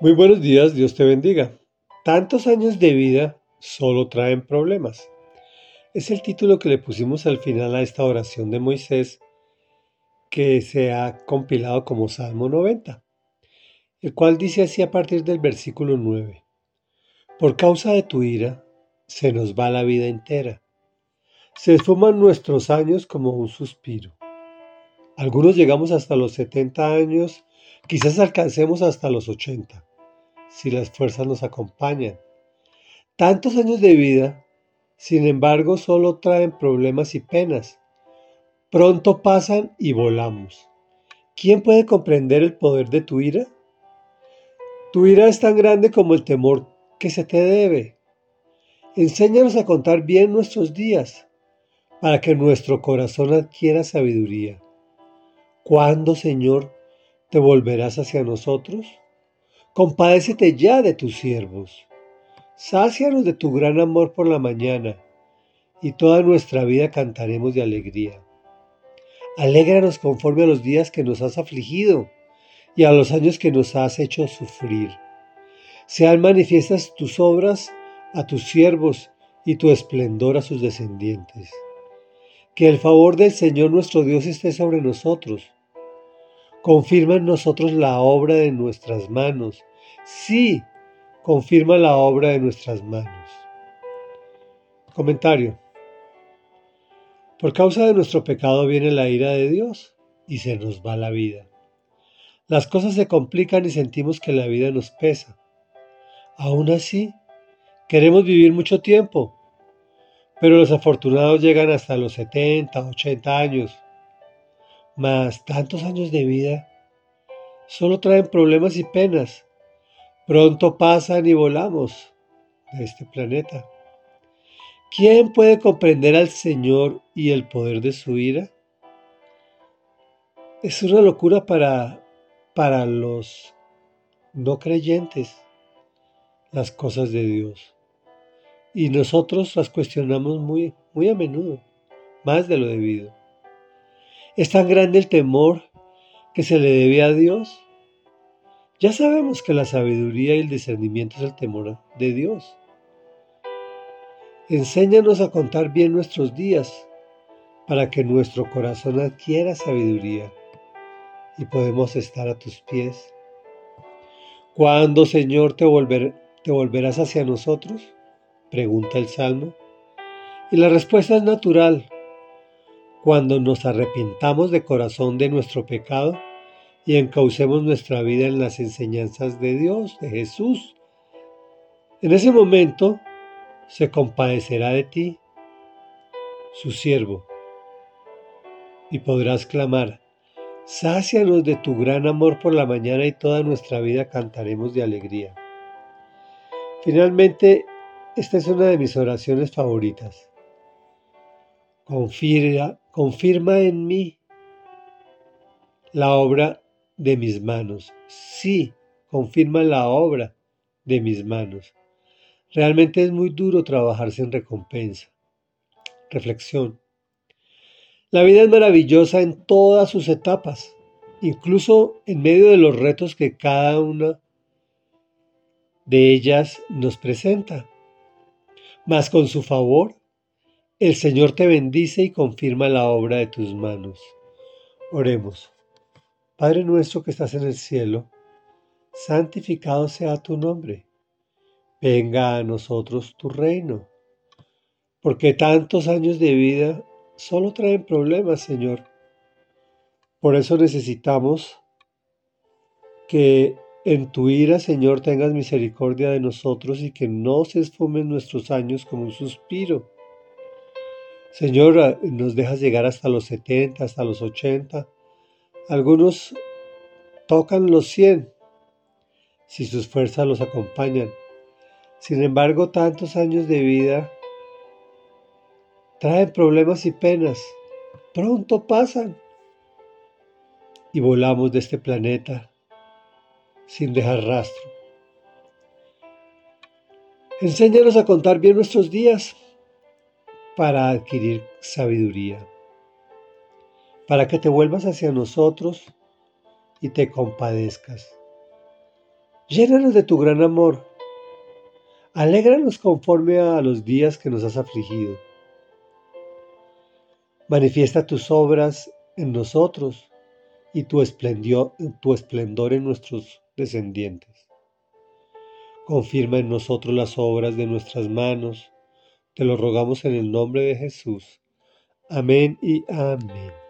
Muy buenos días, Dios te bendiga. Tantos años de vida solo traen problemas. Es el título que le pusimos al final a esta oración de Moisés que se ha compilado como Salmo 90, el cual dice así a partir del versículo 9. Por causa de tu ira se nos va la vida entera. Se esfuman nuestros años como un suspiro. Algunos llegamos hasta los 70 años, quizás alcancemos hasta los 80 si las fuerzas nos acompañan. Tantos años de vida, sin embargo, solo traen problemas y penas. Pronto pasan y volamos. ¿Quién puede comprender el poder de tu ira? Tu ira es tan grande como el temor que se te debe. Enséñanos a contar bien nuestros días, para que nuestro corazón adquiera sabiduría. ¿Cuándo, Señor, te volverás hacia nosotros? Compadécete ya de tus siervos. Sácianos de tu gran amor por la mañana, y toda nuestra vida cantaremos de alegría. Alégranos conforme a los días que nos has afligido y a los años que nos has hecho sufrir. Sean manifiestas tus obras a tus siervos y tu esplendor a sus descendientes. Que el favor del Señor nuestro Dios esté sobre nosotros. Confirma en nosotros la obra de nuestras manos sí confirma la obra de nuestras manos. Comentario. Por causa de nuestro pecado viene la ira de Dios y se nos va la vida. Las cosas se complican y sentimos que la vida nos pesa. Aún así, queremos vivir mucho tiempo, pero los afortunados llegan hasta los 70, 80 años. Mas tantos años de vida solo traen problemas y penas Pronto pasan y volamos de este planeta. ¿Quién puede comprender al Señor y el poder de su ira? Es una locura para, para los no creyentes las cosas de Dios. Y nosotros las cuestionamos muy, muy a menudo, más de lo debido. Es tan grande el temor que se le debe a Dios ya sabemos que la sabiduría y el discernimiento es el temor de Dios. Enséñanos a contar bien nuestros días para que nuestro corazón adquiera sabiduría y podemos estar a tus pies. ¿Cuándo, Señor, te, te volverás hacia nosotros? Pregunta el Salmo. Y la respuesta es natural. Cuando nos arrepintamos de corazón de nuestro pecado y encaucemos nuestra vida en las enseñanzas de Dios, de Jesús. En ese momento se compadecerá de ti, su siervo, y podrás clamar, sácianos de tu gran amor por la mañana y toda nuestra vida cantaremos de alegría. Finalmente, esta es una de mis oraciones favoritas. Confirma, confirma en mí la obra de mis manos. Sí, confirma la obra de mis manos. Realmente es muy duro trabajar sin recompensa. Reflexión. La vida es maravillosa en todas sus etapas, incluso en medio de los retos que cada una de ellas nos presenta. Mas con su favor, el Señor te bendice y confirma la obra de tus manos. Oremos. Padre nuestro que estás en el cielo, santificado sea tu nombre. Venga a nosotros tu reino. Porque tantos años de vida solo traen problemas, Señor. Por eso necesitamos que en tu ira, Señor, tengas misericordia de nosotros y que no se esfumen nuestros años como un suspiro. Señor, nos dejas llegar hasta los 70, hasta los 80 algunos tocan los cien si sus fuerzas los acompañan. Sin embargo, tantos años de vida traen problemas y penas. Pronto pasan y volamos de este planeta sin dejar rastro. Enséñanos a contar bien nuestros días para adquirir sabiduría para que te vuelvas hacia nosotros y te compadezcas. Llénanos de tu gran amor. Alégranos conforme a los días que nos has afligido. Manifiesta tus obras en nosotros y tu tu esplendor en nuestros descendientes. Confirma en nosotros las obras de nuestras manos. Te lo rogamos en el nombre de Jesús. Amén y amén.